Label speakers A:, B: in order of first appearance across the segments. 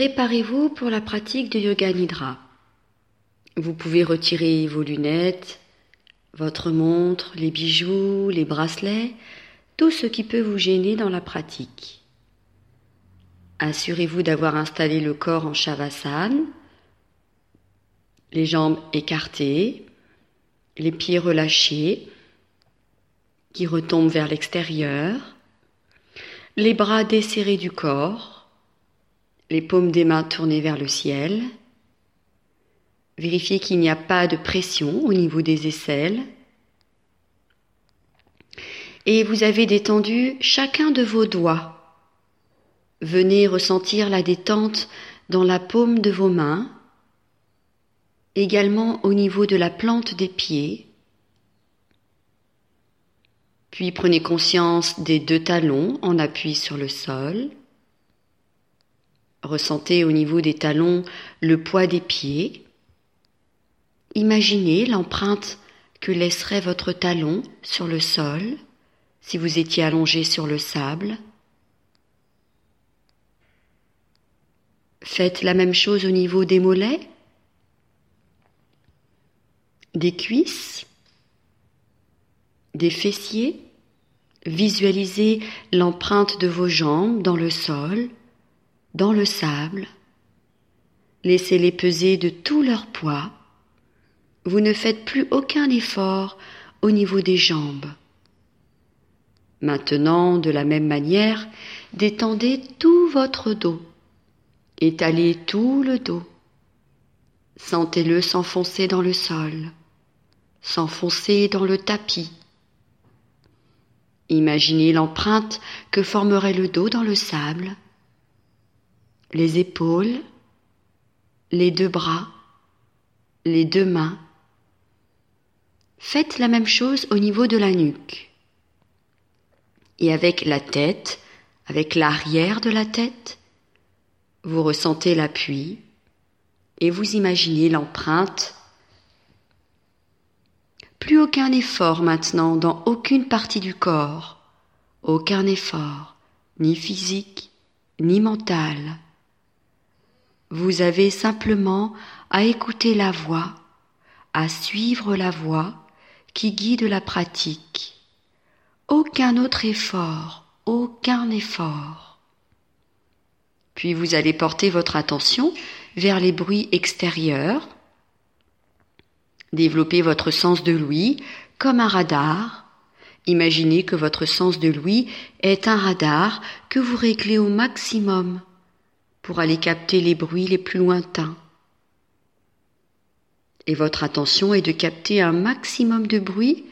A: Préparez-vous pour la pratique de Yoga Nidra. Vous pouvez retirer vos lunettes, votre montre, les bijoux, les bracelets, tout ce qui peut vous gêner dans la pratique. Assurez-vous d'avoir installé le corps en Shavasana, les jambes écartées, les pieds relâchés, qui retombent vers l'extérieur, les bras desserrés du corps, les paumes des mains tournées vers le ciel. Vérifiez qu'il n'y a pas de pression au niveau des aisselles. Et vous avez détendu chacun de vos doigts. Venez ressentir la détente dans la paume de vos mains, également au niveau de la plante des pieds. Puis prenez conscience des deux talons en appui sur le sol. Ressentez au niveau des talons le poids des pieds. Imaginez l'empreinte que laisserait votre talon sur le sol si vous étiez allongé sur le sable. Faites la même chose au niveau des mollets, des cuisses, des fessiers. Visualisez l'empreinte de vos jambes dans le sol, dans le sable. Laissez-les peser de tout leur poids. Vous ne faites plus aucun effort au niveau des jambes. Maintenant, de la même manière, détendez tout votre dos. Étalez tout le dos. Sentez-le s'enfoncer dans le sol, s'enfoncer dans le tapis. Imaginez l'empreinte que formerait le dos dans le sable, les épaules, les deux bras, les deux mains. Faites la même chose au niveau de la nuque. Et avec la tête, avec l'arrière de la tête, vous ressentez l'appui et vous imaginez l'empreinte. Plus aucun effort maintenant dans aucune partie du corps, aucun effort, ni physique, ni mental. Vous avez simplement à écouter la voix, à suivre la voix qui guide la pratique. Aucun autre effort, aucun effort. Puis vous allez porter votre attention vers les bruits extérieurs. Développez votre sens de l'ouïe comme un radar. Imaginez que votre sens de l'ouïe est un radar que vous réglez au maximum pour aller capter les bruits les plus lointains. Et votre attention est de capter un maximum de bruit.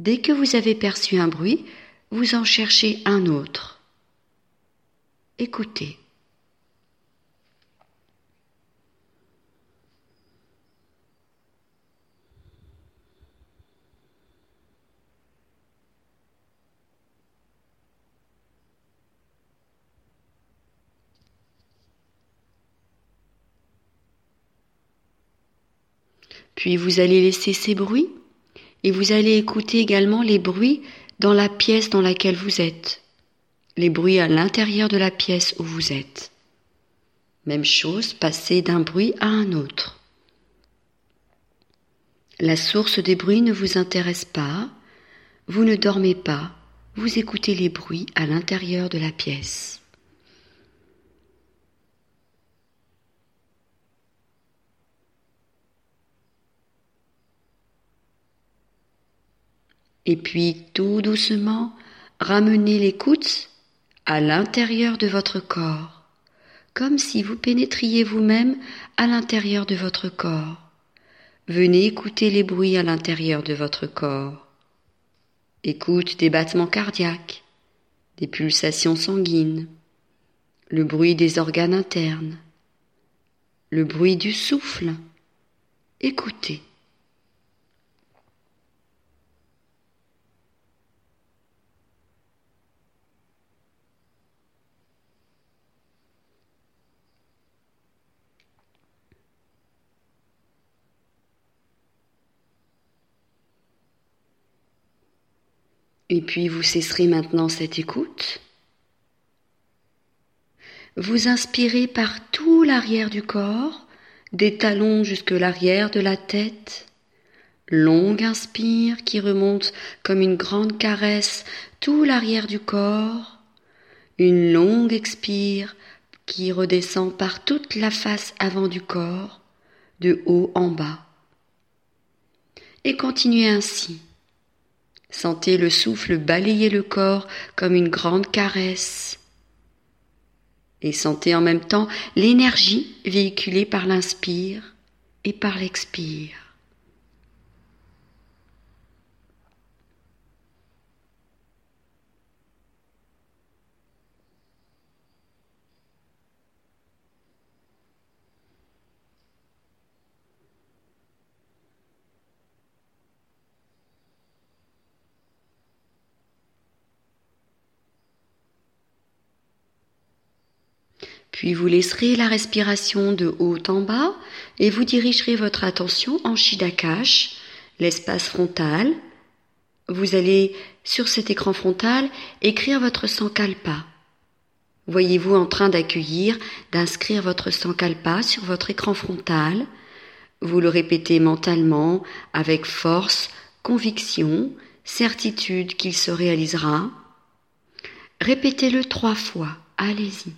A: Dès que vous avez perçu un bruit, vous en cherchez un autre. Écoutez. Puis vous allez laisser ces bruits et vous allez écouter également les bruits dans la pièce dans laquelle vous êtes, les bruits à l'intérieur de la pièce où vous êtes. Même chose, passer d'un bruit à un autre. La source des bruits ne vous intéresse pas, vous ne dormez pas, vous écoutez les bruits à l'intérieur de la pièce. Et puis tout doucement, ramenez l'écoute à l'intérieur de votre corps, comme si vous pénétriez vous-même à l'intérieur de votre corps. Venez écouter les bruits à l'intérieur de votre corps. Écoute des battements cardiaques, des pulsations sanguines, le bruit des organes internes, le bruit du souffle. Écoutez. Et puis vous cesserez maintenant cette écoute. Vous inspirez par tout l'arrière du corps, des talons jusque l'arrière de la tête. Longue inspire qui remonte comme une grande caresse tout l'arrière du corps. Une longue expire qui redescend par toute la face avant du corps, de haut en bas. Et continuez ainsi. Sentez le souffle balayer le corps comme une grande caresse. Et sentez en même temps l'énergie véhiculée par l'inspire et par l'expire. Puis vous laisserez la respiration de haut en bas et vous dirigerez votre attention en Shidakash, l'espace frontal. Vous allez, sur cet écran frontal, écrire votre sankalpa. Voyez-vous en train d'accueillir, d'inscrire votre sankalpa sur votre écran frontal. Vous le répétez mentalement avec force, conviction, certitude qu'il se réalisera. Répétez-le trois fois. Allez-y.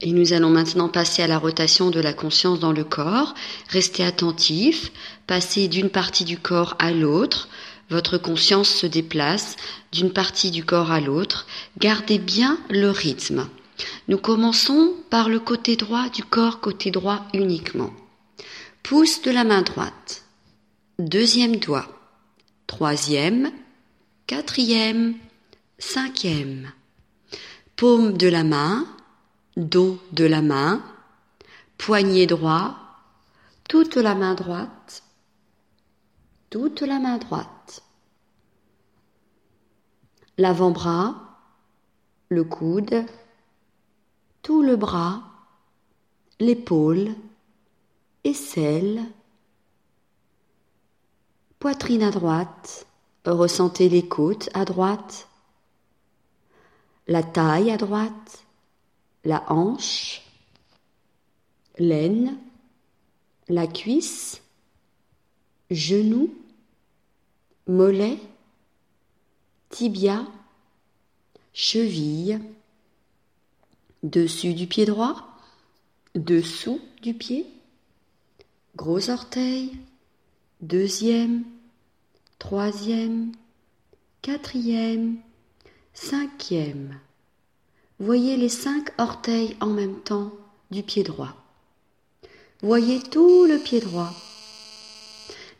A: Et nous allons maintenant passer à la rotation de la conscience dans le corps. Restez attentif, passez d'une partie du corps à l'autre. Votre conscience se déplace d'une partie du corps à l'autre. Gardez bien le rythme. Nous commençons par le côté droit du corps, côté droit uniquement. Pouce de la main droite. Deuxième doigt. Troisième. Quatrième. Cinquième. Paume de la main dos de la main, poignet droit, toute la main droite, toute la main droite, l'avant-bras, le coude, tout le bras, l'épaule, aisselle, poitrine à droite, ressentez les côtes à droite, la taille à droite, la hanche, l'aine, la cuisse, genou, mollet, tibia, cheville, dessus du pied droit, dessous du pied, gros orteil, deuxième, troisième, quatrième, cinquième. Voyez les cinq orteils en même temps du pied droit. Voyez tout le pied droit.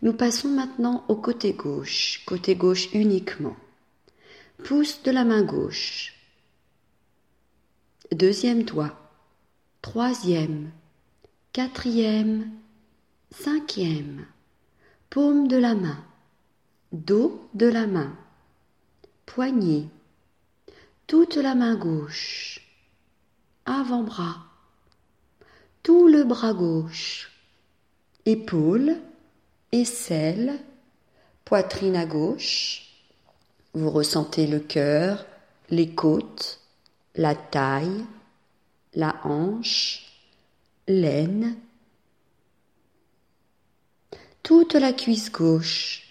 A: Nous passons maintenant au côté gauche, côté gauche uniquement. Pouce de la main gauche. Deuxième doigt. Troisième. Quatrième. Cinquième. Paume de la main. Dos de la main. Poignet toute la main gauche, avant-bras, tout le bras gauche, épaule, aisselle, poitrine à gauche. Vous ressentez le cœur, les côtes, la taille, la hanche, l'aine, toute la cuisse gauche,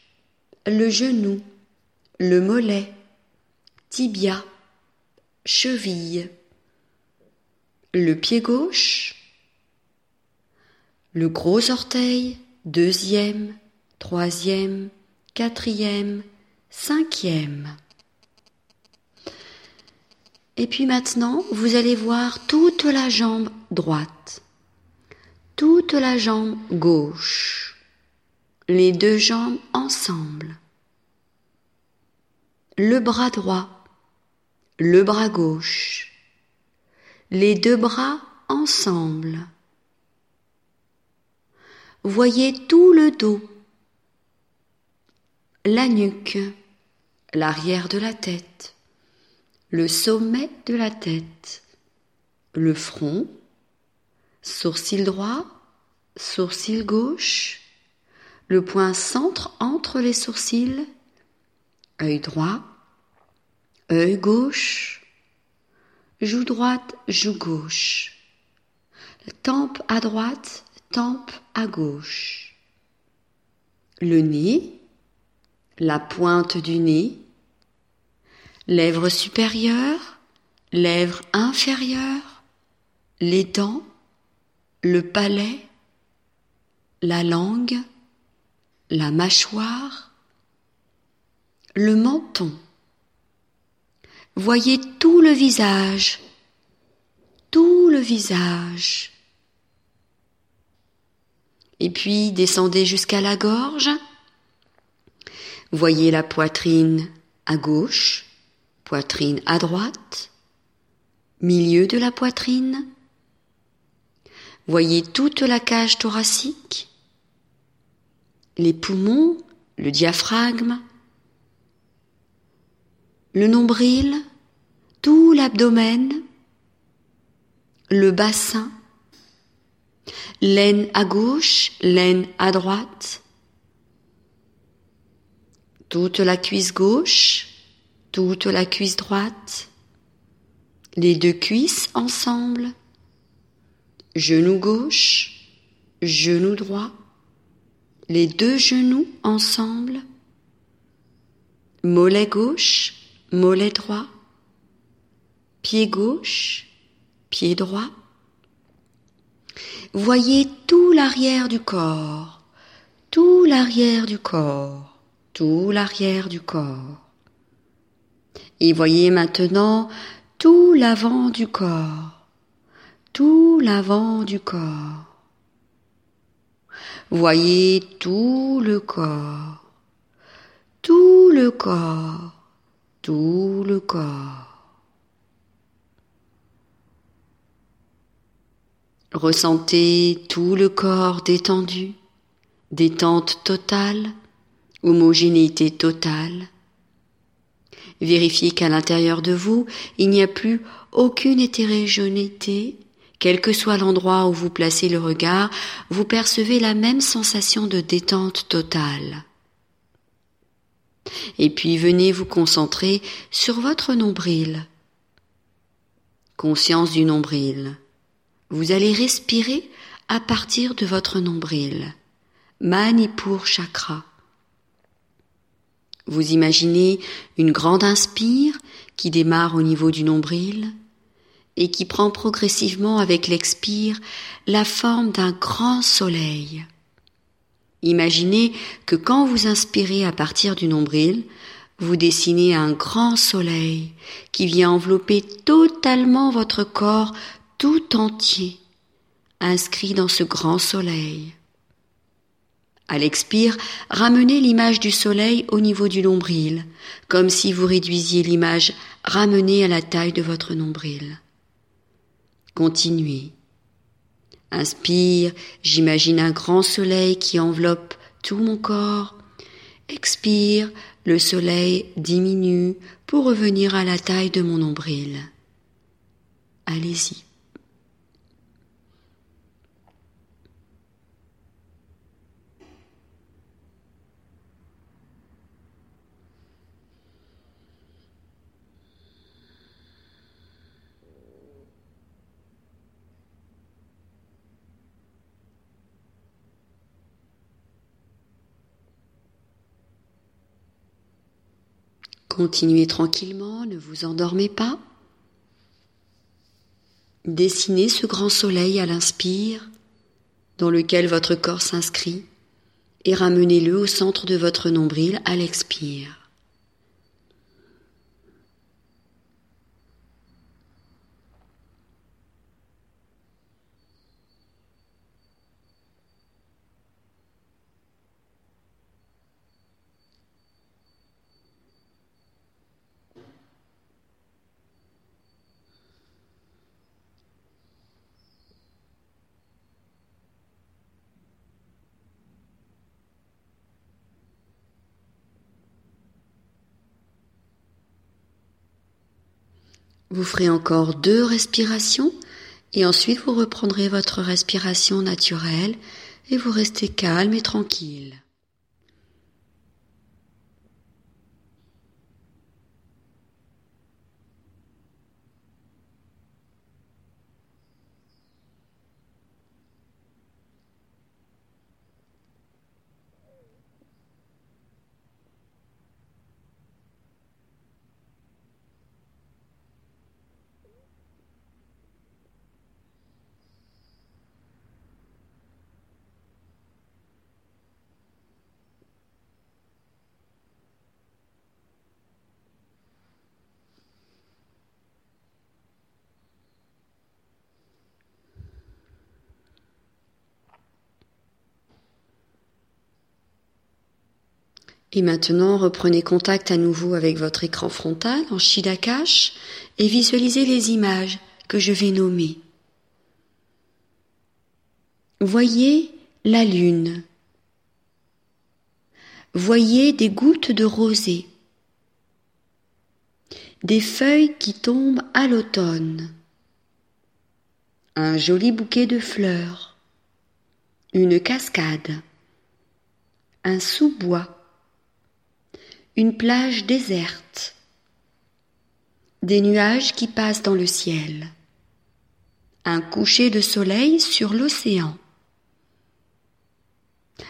A: le genou, le mollet, tibia cheville, le pied gauche, le gros orteil, deuxième, troisième, quatrième, cinquième. Et puis maintenant, vous allez voir toute la jambe droite, toute la jambe gauche, les deux jambes ensemble, le bras droit, le bras gauche, les deux bras ensemble. Voyez tout le dos, la nuque, l'arrière de la tête, le sommet de la tête, le front, sourcil droit, sourcil gauche, le point centre entre les sourcils, œil droit, œil gauche, joue droite, joue gauche, tempe à droite, tempe à gauche, le nez, la pointe du nez, lèvres supérieures, lèvres inférieures, les dents, le palais, la langue, la mâchoire, le menton. Voyez tout le visage, tout le visage. Et puis descendez jusqu'à la gorge. Voyez la poitrine à gauche, poitrine à droite, milieu de la poitrine. Voyez toute la cage thoracique, les poumons, le diaphragme, le nombril, tout l'abdomen, le bassin, l'aine à gauche, l'aine à droite, toute la cuisse gauche, toute la cuisse droite, les deux cuisses ensemble, genou gauche, genou droit, les deux genoux ensemble, mollet gauche, mollet droit, pied gauche, pied droit. Voyez tout l'arrière du corps, tout l'arrière du corps. Tout l'arrière du corps. Et voyez maintenant tout l'avant du corps, tout l'avant du corps. Voyez tout le corps, tout le corps, tout le corps. Ressentez tout le corps détendu, détente totale, homogénéité totale. Vérifiez qu'à l'intérieur de vous, il n'y a plus aucune hétérogénéité, quel que soit l'endroit où vous placez le regard, vous percevez la même sensation de détente totale. Et puis venez vous concentrer sur votre nombril. Conscience du nombril. Vous allez respirer à partir de votre nombril. Manipur chakra. Vous imaginez une grande inspire qui démarre au niveau du nombril et qui prend progressivement avec l'expire la forme d'un grand soleil. Imaginez que quand vous inspirez à partir du nombril, vous dessinez un grand soleil qui vient envelopper totalement votre corps tout entier, inscrit dans ce grand soleil. À l'expire, ramenez l'image du soleil au niveau du nombril, comme si vous réduisiez l'image ramenée à la taille de votre nombril. Continuez. Inspire, j'imagine un grand soleil qui enveloppe tout mon corps. Expire, le soleil diminue pour revenir à la taille de mon nombril. Allez-y. Continuez tranquillement, ne vous endormez pas. Dessinez ce grand soleil à l'inspire, dans lequel votre corps s'inscrit, et ramenez-le au centre de votre nombril à l'expire. Vous ferez encore deux respirations et ensuite vous reprendrez votre respiration naturelle et vous restez calme et tranquille. Et maintenant, reprenez contact à nouveau avec votre écran frontal en Shidakash et visualisez les images que je vais nommer. Voyez la lune. Voyez des gouttes de rosée. Des feuilles qui tombent à l'automne. Un joli bouquet de fleurs. Une cascade. Un sous-bois une plage déserte, des nuages qui passent dans le ciel, un coucher de soleil sur l'océan,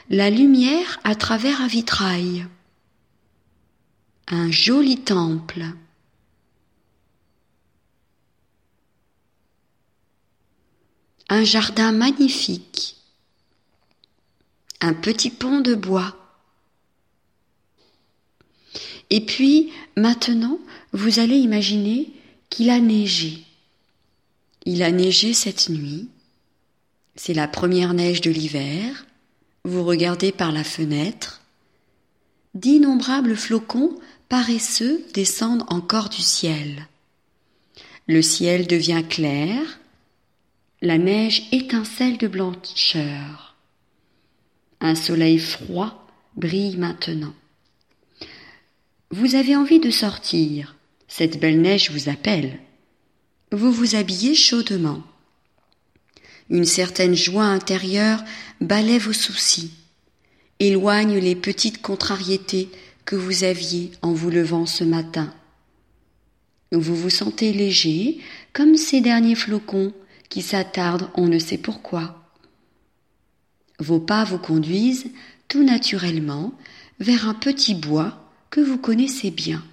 A: la lumière à travers un vitrail, un joli temple, un jardin magnifique, un petit pont de bois, et puis, maintenant, vous allez imaginer qu'il a neigé. Il a neigé cette nuit. C'est la première neige de l'hiver. Vous regardez par la fenêtre. D'innombrables flocons paresseux descendent encore du ciel. Le ciel devient clair. La neige étincelle de blancheur. Un soleil froid brille maintenant. Vous avez envie de sortir. Cette belle neige vous appelle. Vous vous habillez chaudement. Une certaine joie intérieure balaie vos soucis, éloigne les petites contrariétés que vous aviez en vous levant ce matin. Vous vous sentez léger, comme ces derniers flocons qui s'attardent on ne sait pourquoi. Vos pas vous conduisent tout naturellement vers un petit bois vous connaissez bien.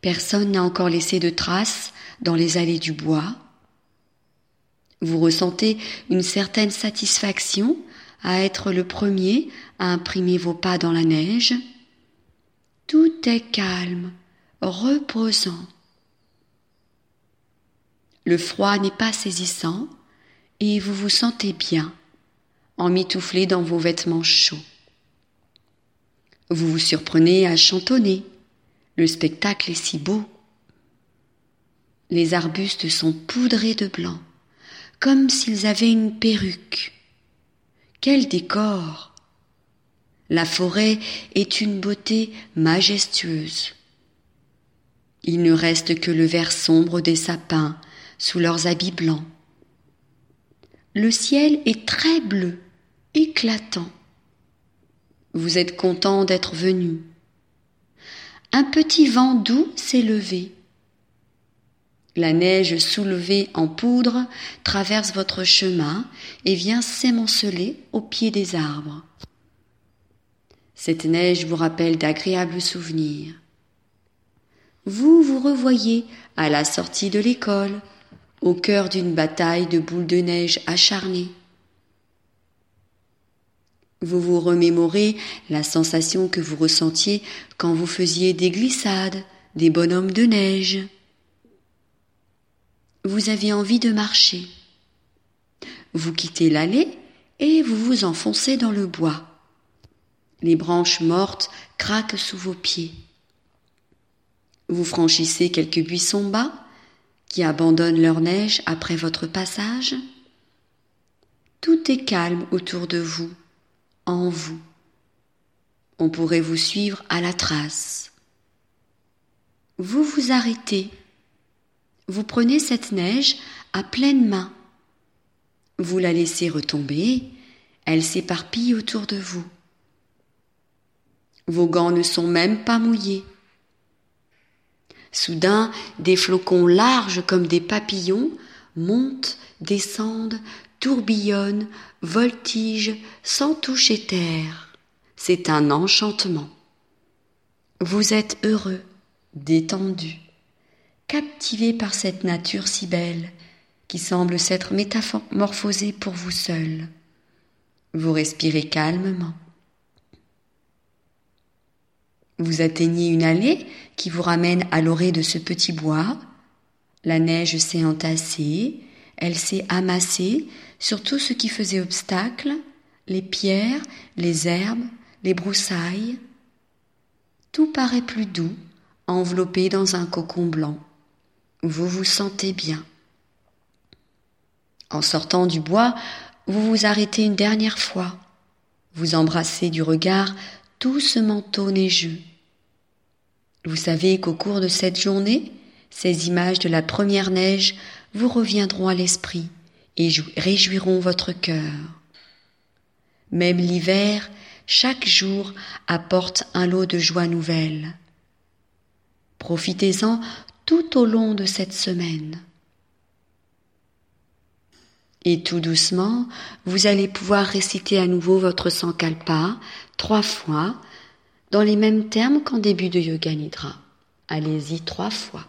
A: Personne n'a encore laissé de traces dans les allées du bois. Vous ressentez une certaine satisfaction à être le premier à imprimer vos pas dans la neige. Tout est calme, reposant. Le froid n'est pas saisissant et vous vous sentez bien, emmitouflé dans vos vêtements chauds. Vous vous surprenez à chantonner. Le spectacle est si beau. Les arbustes sont poudrés de blanc, comme s'ils avaient une perruque. Quel décor La forêt est une beauté majestueuse. Il ne reste que le vert sombre des sapins sous leurs habits blancs. Le ciel est très bleu, éclatant. Vous êtes content d'être venu. Un petit vent doux s'est levé. La neige soulevée en poudre traverse votre chemin et vient s'émanceler au pied des arbres. Cette neige vous rappelle d'agréables souvenirs. Vous vous revoyez à la sortie de l'école, au cœur d'une bataille de boules de neige acharnées. Vous vous remémorez la sensation que vous ressentiez quand vous faisiez des glissades, des bonhommes de neige. Vous avez envie de marcher. Vous quittez l'allée et vous vous enfoncez dans le bois. Les branches mortes craquent sous vos pieds. Vous franchissez quelques buissons bas qui abandonnent leur neige après votre passage. Tout est calme autour de vous en vous. On pourrait vous suivre à la trace. Vous vous arrêtez vous prenez cette neige à pleine main. Vous la laissez retomber, elle s'éparpille autour de vous. Vos gants ne sont même pas mouillés. Soudain, des flocons larges comme des papillons montent, descendent, tourbillonnent, voltigent sans toucher terre. C'est un enchantement. Vous êtes heureux, détendu, captivé par cette nature si belle qui semble s'être métamorphosée pour vous seul. Vous respirez calmement. Vous atteignez une allée qui vous ramène à l'orée de ce petit bois. La neige s'est entassée, elle s'est amassée sur tout ce qui faisait obstacle, les pierres, les herbes, les broussailles. Tout paraît plus doux, enveloppé dans un cocon blanc. Vous vous sentez bien. En sortant du bois, vous vous arrêtez une dernière fois. Vous embrassez du regard tout ce manteau neigeux. Vous savez qu'au cours de cette journée, ces images de la première neige vous reviendront à l'esprit et réjouiront votre cœur. Même l'hiver, chaque jour apporte un lot de joie nouvelle. Profitez-en tout au long de cette semaine. Et tout doucement, vous allez pouvoir réciter à nouveau votre sankalpa trois fois dans les mêmes termes qu'en début de Yoga Nidra. Allez-y trois fois.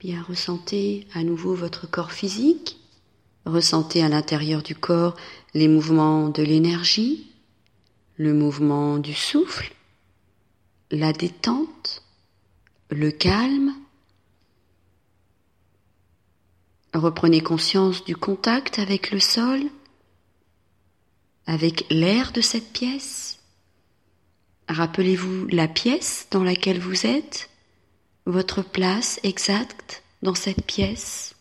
A: Bien, ressentez à nouveau votre corps physique. Ressentez à l'intérieur du corps les mouvements de l'énergie, le mouvement du souffle, la détente, le calme. Reprenez conscience du contact avec le sol, avec l'air de cette pièce. Rappelez-vous la pièce dans laquelle vous êtes, votre place exacte dans cette pièce.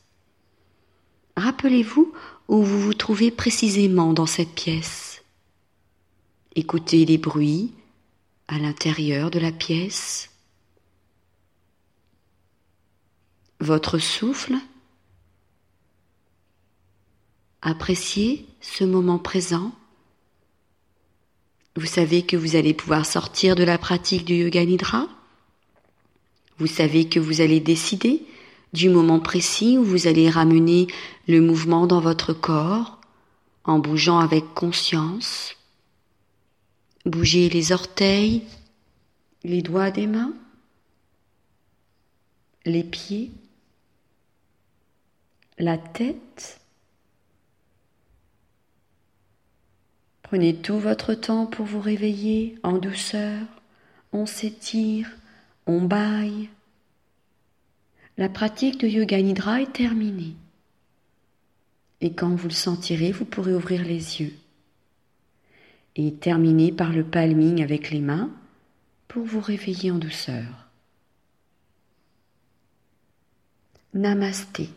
A: Rappelez-vous où vous vous trouvez précisément dans cette pièce. Écoutez les bruits à l'intérieur de la pièce. Votre souffle. Appréciez ce moment présent vous savez que vous allez pouvoir sortir de la pratique du yoga nidra. Vous savez que vous allez décider du moment précis où vous allez ramener le mouvement dans votre corps en bougeant avec conscience. Bougez les orteils, les doigts des mains, les pieds, la tête, Prenez tout votre temps pour vous réveiller en douceur. On s'étire, on baille. La pratique de Yoga Nidra est terminée. Et quand vous le sentirez, vous pourrez ouvrir les yeux. Et terminer par le palming avec les mains pour vous réveiller en douceur. Namasté.